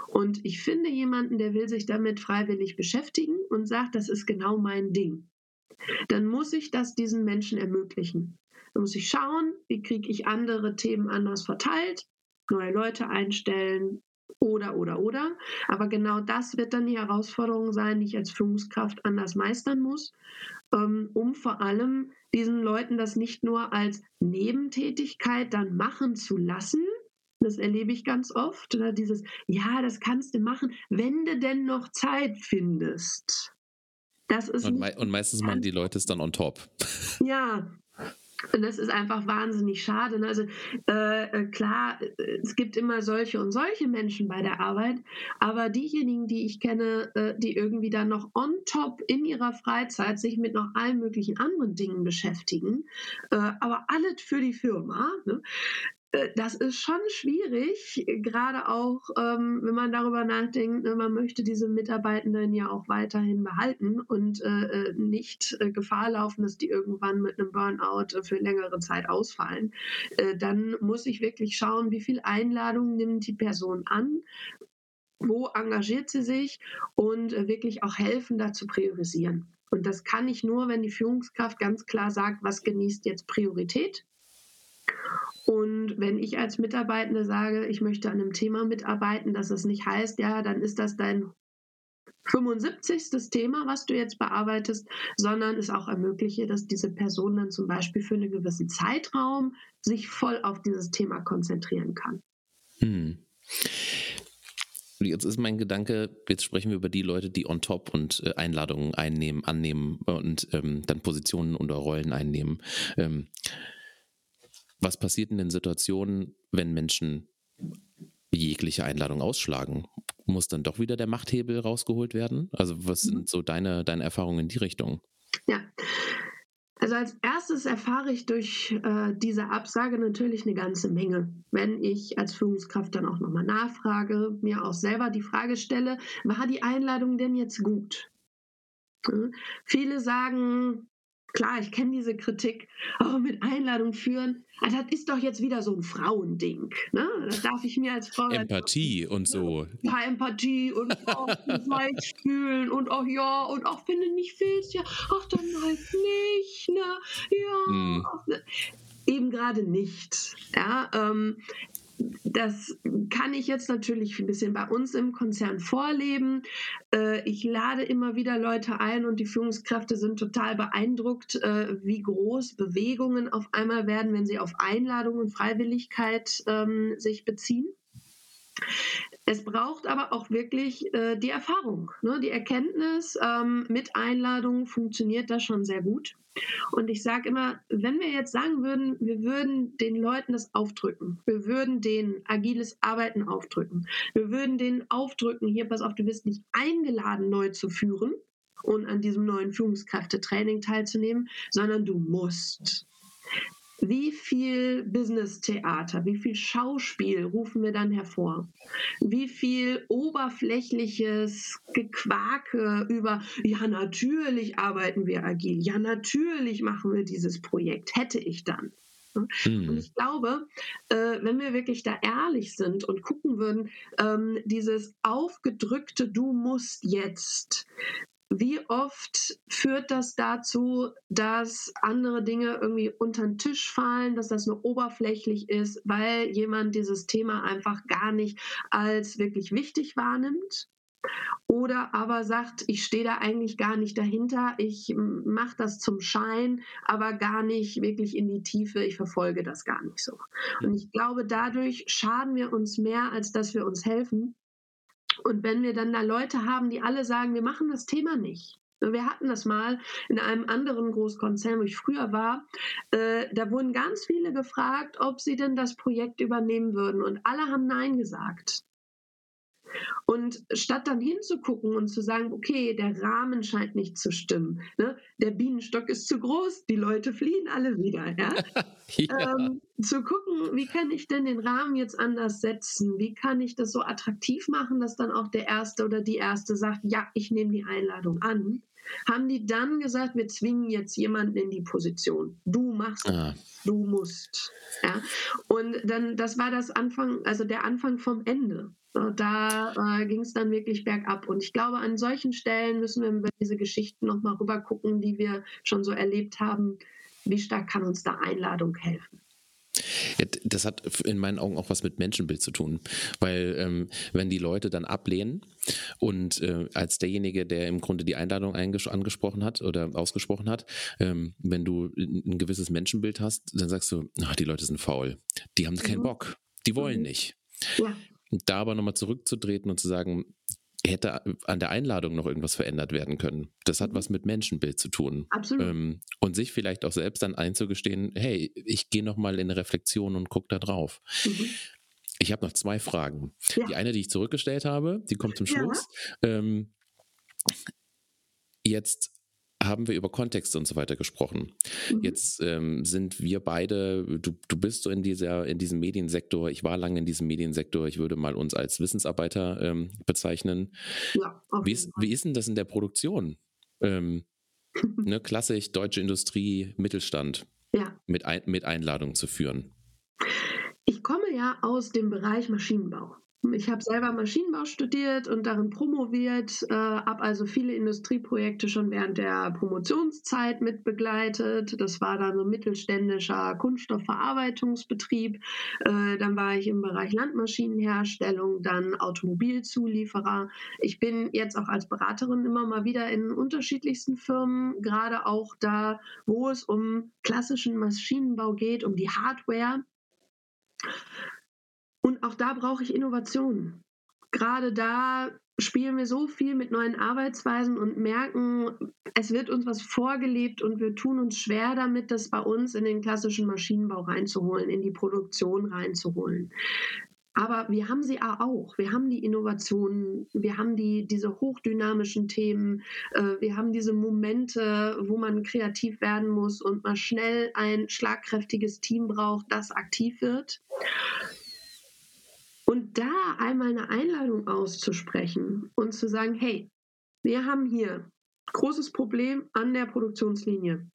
Und ich finde jemanden, der will sich damit freiwillig beschäftigen und sagt, das ist genau mein Ding. Dann muss ich das diesen Menschen ermöglichen. Dann muss ich schauen, wie kriege ich andere Themen anders verteilt, neue Leute einstellen oder, oder, oder. Aber genau das wird dann die Herausforderung sein, die ich als Führungskraft anders meistern muss, ähm, um vor allem diesen Leuten das nicht nur als Nebentätigkeit dann machen zu lassen, das erlebe ich ganz oft. Oder dieses, ja, das kannst du machen, wenn du denn noch Zeit findest. Das ist und, me und meistens machen die Leute es dann on top. Ja, und das ist einfach wahnsinnig schade. Ne? Also äh, äh, klar, es gibt immer solche und solche Menschen bei der Arbeit, aber diejenigen, die ich kenne, äh, die irgendwie dann noch on top in ihrer Freizeit sich mit noch allen möglichen anderen Dingen beschäftigen, äh, aber alles für die Firma, ne? Äh, das ist schon schwierig, gerade auch, ähm, wenn man darüber nachdenkt, ne, man möchte diese Mitarbeitenden ja auch weiterhin behalten und äh, äh nicht äh, Gefahr laufen, dass die irgendwann mit einem Burnout äh, für längere Zeit ausfallen. Äh, dann muss ich wirklich schauen, wie viel Einladungen nimmt die Person an, wo engagiert sie sich und wirklich auch helfen, da zu priorisieren. Und das kann ich nur, wenn die Führungskraft ganz klar sagt, was genießt jetzt Priorität und wenn ich als Mitarbeitende sage, ich möchte an einem Thema mitarbeiten, dass es nicht heißt, ja, dann ist das dein 75. Thema, was du jetzt bearbeitest, sondern es auch ermögliche, dass diese Person dann zum Beispiel für einen gewissen Zeitraum sich voll auf dieses Thema konzentrieren kann. Hm. jetzt ist mein Gedanke, jetzt sprechen wir über die Leute, die on top und äh, Einladungen einnehmen, annehmen und ähm, dann Positionen oder Rollen einnehmen. Ähm, was passiert in den Situationen, wenn Menschen jegliche Einladung ausschlagen? Muss dann doch wieder der Machthebel rausgeholt werden? Also was sind so deine, deine Erfahrungen in die Richtung? Ja, also als erstes erfahre ich durch äh, diese Absage natürlich eine ganze Menge. Wenn ich als Führungskraft dann auch nochmal nachfrage, mir auch selber die Frage stelle, war die Einladung denn jetzt gut? Hm? Viele sagen, klar, ich kenne diese Kritik, aber mit Einladung führen, also das ist doch jetzt wieder so ein Frauending. Ne? Das darf ich mir als Frau. Empathie und so. Ja, Empathie und auch Weich fühlen und auch ja und auch wenn du nicht willst, ja, ach dann halt nicht, ne? Ja. Hm. Eben gerade nicht. Ja, ähm, das kann ich jetzt natürlich ein bisschen bei uns im Konzern vorleben. Äh, ich lade immer wieder Leute ein und die Führungskräfte sind total beeindruckt, äh, wie groß Bewegungen auf einmal werden, wenn sie auf Einladung und Freiwilligkeit ähm, sich beziehen. Es braucht aber auch wirklich äh, die Erfahrung, ne? die Erkenntnis. Ähm, mit Einladung funktioniert das schon sehr gut. Und ich sage immer, wenn wir jetzt sagen würden, wir würden den Leuten das aufdrücken, wir würden denen agiles Arbeiten aufdrücken, wir würden denen aufdrücken, hier, pass auf, du wirst nicht eingeladen, neu zu führen und an diesem neuen Führungskräftetraining teilzunehmen, sondern du musst wie viel Business-Theater, wie viel Schauspiel rufen wir dann hervor? Wie viel oberflächliches Gequake über, ja, natürlich arbeiten wir agil, ja, natürlich machen wir dieses Projekt, hätte ich dann. Mhm. Und ich glaube, äh, wenn wir wirklich da ehrlich sind und gucken würden, ähm, dieses aufgedrückte Du musst jetzt, wie oft führt das dazu, dass andere Dinge irgendwie unter den Tisch fallen, dass das nur oberflächlich ist, weil jemand dieses Thema einfach gar nicht als wirklich wichtig wahrnimmt? Oder aber sagt, ich stehe da eigentlich gar nicht dahinter, ich mache das zum Schein, aber gar nicht wirklich in die Tiefe, ich verfolge das gar nicht so. Und ich glaube, dadurch schaden wir uns mehr, als dass wir uns helfen. Und wenn wir dann da Leute haben, die alle sagen, wir machen das Thema nicht. Wir hatten das mal in einem anderen Großkonzern, wo ich früher war. Äh, da wurden ganz viele gefragt, ob sie denn das Projekt übernehmen würden. Und alle haben Nein gesagt. Und statt dann hinzugucken und zu sagen, okay, der Rahmen scheint nicht zu stimmen, ne? der Bienenstock ist zu groß, die Leute fliehen alle wieder, ja? ja. Ähm, zu gucken, wie kann ich denn den Rahmen jetzt anders setzen? Wie kann ich das so attraktiv machen, dass dann auch der Erste oder die Erste sagt, ja, ich nehme die Einladung an haben die dann gesagt, wir zwingen jetzt jemanden in die Position. Du machst, ah. du musst. Ja? Und dann, das war das Anfang, also der Anfang vom Ende. Da äh, ging es dann wirklich bergab. Und ich glaube, an solchen Stellen müssen wir über diese Geschichten nochmal rüber gucken, die wir schon so erlebt haben. Wie stark kann uns da Einladung helfen? Ja, das hat in meinen Augen auch was mit Menschenbild zu tun, weil ähm, wenn die Leute dann ablehnen und äh, als derjenige, der im Grunde die Einladung angesprochen hat oder ausgesprochen hat, ähm, wenn du ein gewisses Menschenbild hast, dann sagst du, ach, die Leute sind faul, die haben keinen mhm. Bock, die wollen mhm. nicht. Ja. Da aber nochmal zurückzutreten und zu sagen, hätte an der Einladung noch irgendwas verändert werden können. Das hat mhm. was mit Menschenbild zu tun. Absolut. Ähm, und sich vielleicht auch selbst dann einzugestehen, hey, ich gehe nochmal in eine Reflexion und gucke da drauf. Mhm. Ich habe noch zwei Fragen. Ja. Die eine, die ich zurückgestellt habe, die kommt zum Schluss. Ja. Ähm, jetzt haben wir über Kontext und so weiter gesprochen. Mhm. Jetzt ähm, sind wir beide, du, du bist so in dieser, in diesem Mediensektor, ich war lange in diesem Mediensektor, ich würde mal uns als Wissensarbeiter ähm, bezeichnen. Ja, wie, ist, wie ist denn das in der Produktion? Ähm, ne, klassisch deutsche Industrie, Mittelstand ja. mit, ein, mit Einladung zu führen. Ich komme ja aus dem Bereich Maschinenbau. Ich habe selber Maschinenbau studiert und darin promoviert, äh, habe also viele Industrieprojekte schon während der Promotionszeit mitbegleitet. Das war dann so mittelständischer Kunststoffverarbeitungsbetrieb. Äh, dann war ich im Bereich Landmaschinenherstellung, dann Automobilzulieferer. Ich bin jetzt auch als Beraterin immer mal wieder in unterschiedlichsten Firmen, gerade auch da, wo es um klassischen Maschinenbau geht, um die Hardware. Und auch da brauche ich Innovationen. gerade da spielen wir so viel mit neuen Arbeitsweisen und merken, es wird uns was vorgelebt und wir tun uns schwer damit, das bei uns in den klassischen Maschinenbau reinzuholen, in die Produktion reinzuholen. Aber wir haben sie auch. Wir haben die Innovationen, wir haben die, diese hochdynamischen Themen, äh, wir haben diese Momente, wo man kreativ werden muss und mal schnell ein schlagkräftiges Team braucht, das aktiv wird. Und da einmal eine Einladung auszusprechen und zu sagen, hey, wir haben hier großes Problem an der Produktionslinie.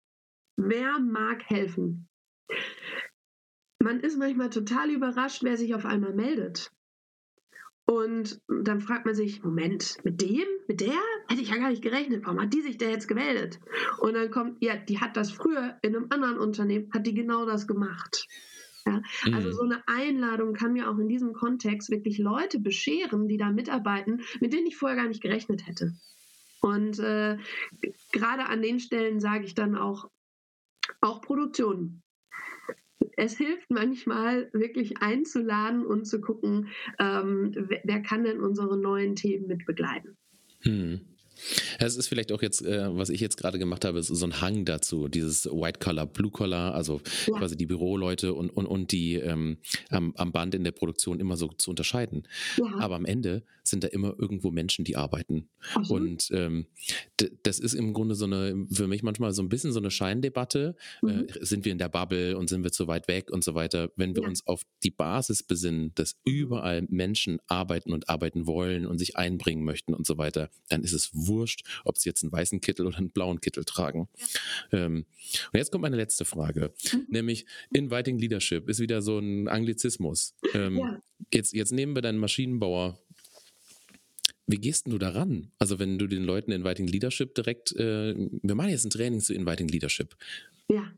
Wer mag helfen? Man ist manchmal total überrascht, wer sich auf einmal meldet. Und dann fragt man sich, Moment, mit dem, mit der hätte ich ja gar nicht gerechnet. Warum hat die sich da jetzt gemeldet? Und dann kommt, ja, die hat das früher in einem anderen Unternehmen, hat die genau das gemacht. Ja? Also mhm. so eine Einladung kann mir auch in diesem Kontext wirklich Leute bescheren, die da mitarbeiten, mit denen ich vorher gar nicht gerechnet hätte. Und äh, gerade an den Stellen sage ich dann auch, auch Produktion. Es hilft manchmal wirklich einzuladen und zu gucken, ähm, wer, wer, kann denn unsere neuen Themen mit begleiten. Hm. Es ist vielleicht auch jetzt, äh, was ich jetzt gerade gemacht habe, ist so ein Hang dazu, dieses White Collar, Blue Collar, also ja. quasi die Büroleute und, und, und die ähm, am, am Band in der Produktion immer so zu unterscheiden. Ja. Aber am Ende sind da immer irgendwo Menschen, die arbeiten. Mhm. Und ähm, das ist im Grunde so eine, für mich manchmal so ein bisschen so eine Scheindebatte. Äh, mhm. Äh, sind wir in der Bubble und sind wir zu weit weg und so weiter. Wenn wir ja. uns auf die Basis besinnen, dass überall Menschen arbeiten und arbeiten wollen und sich einbringen möchten und so weiter, dann ist es wurscht, ob sie jetzt einen weißen Kittel oder einen blauen Kittel tragen. Ähm, und jetzt kommt meine letzte Frage, mhm. nämlich Inviting Leadership ist wieder so ein Anglizismus. Ähm, ja. jetzt, jetzt nehmen wir deinen Maschinenbauer. Wie gehst du daran? Also wenn du den Leuten Inviting Leadership direkt, äh, wir machen jetzt ein Training zu Inviting Leadership. Ja.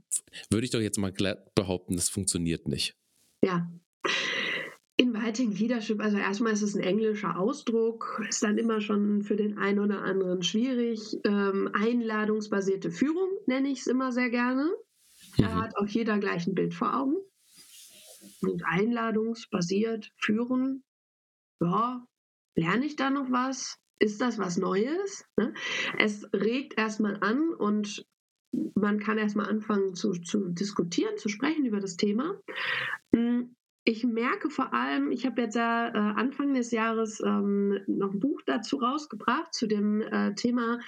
Würde ich doch jetzt mal behaupten, das funktioniert nicht. Ja. Inviting Leadership, also erstmal ist es ein englischer Ausdruck, ist dann immer schon für den einen oder anderen schwierig. Ähm, einladungsbasierte Führung nenne ich es immer sehr gerne. Da mhm. hat auch jeder gleich ein Bild vor Augen. Und einladungsbasiert führen, ja, lerne ich da noch was? Ist das was Neues? Ne? Es regt erstmal an und man kann erstmal anfangen zu, zu diskutieren, zu sprechen über das Thema. Hm, ich merke vor allem, ich habe jetzt ja äh, Anfang des Jahres ähm, noch ein Buch dazu rausgebracht, zu dem äh, Thema,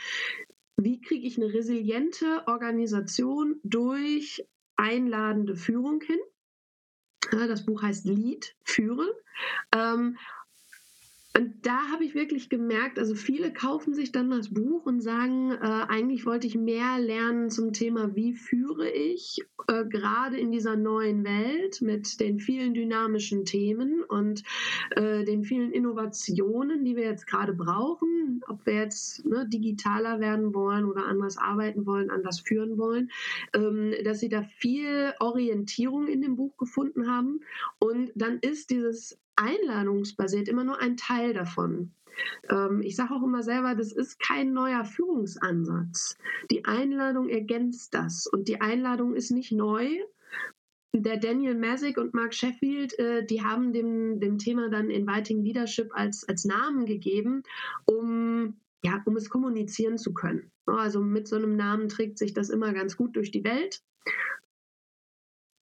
wie kriege ich eine resiliente Organisation durch einladende Führung hin. das Buch heißt Lead, Führen. Und da habe ich wirklich gemerkt, also viele kaufen sich dann das Buch und sagen, äh, eigentlich wollte ich mehr lernen zum Thema, wie führe ich, äh, gerade in dieser neuen Welt mit den vielen dynamischen Themen und äh, den vielen Innovationen, die wir jetzt gerade brauchen, ob wir jetzt ne, digitaler werden wollen oder anders arbeiten wollen, anders führen wollen, ähm, dass sie da viel Orientierung in dem Buch gefunden haben. Und dann ist dieses einladungsbasiert immer nur ein Teil davon. Ähm, ich sage auch immer selber, das ist kein neuer Führungsansatz. Die Einladung ergänzt das und die Einladung ist nicht neu. Der Daniel Masick und Mark Sheffield, äh, die haben dem, dem Thema dann Inviting Leadership als, als Namen gegeben, um, ja, um es kommunizieren zu können. Also mit so einem Namen trägt sich das immer ganz gut durch die Welt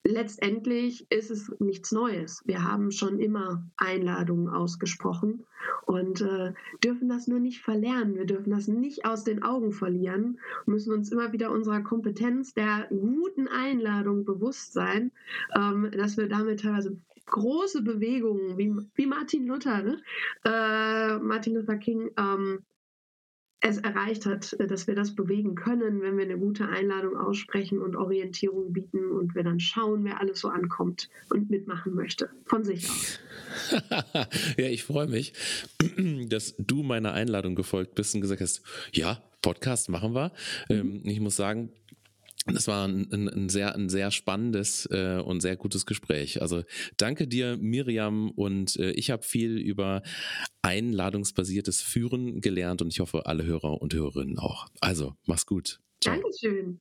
letztendlich ist es nichts Neues. Wir haben schon immer Einladungen ausgesprochen und äh, dürfen das nur nicht verlernen. Wir dürfen das nicht aus den Augen verlieren, müssen uns immer wieder unserer Kompetenz der guten Einladung bewusst sein, ähm, dass wir damit teilweise große Bewegungen wie, wie Martin Luther, ne? äh, Martin Luther King, ähm, es erreicht hat, äh, dass wir das bewegen können, wenn wir eine gute Einladung aussprechen und Orientierung bieten und wir dann schauen, wer alles so ankommt und mitmachen möchte, von sich aus. ja, ich freue mich, dass du meiner Einladung gefolgt bist und gesagt hast, ja, Podcast machen wir. Mhm. Ähm, ich muss sagen, das war ein, ein, sehr, ein sehr spannendes äh, und sehr gutes Gespräch. Also danke dir, Miriam, und äh, ich habe viel über einladungsbasiertes Führen gelernt und ich hoffe, alle Hörer und Hörerinnen auch. Also, mach's gut. Ciao. Dankeschön.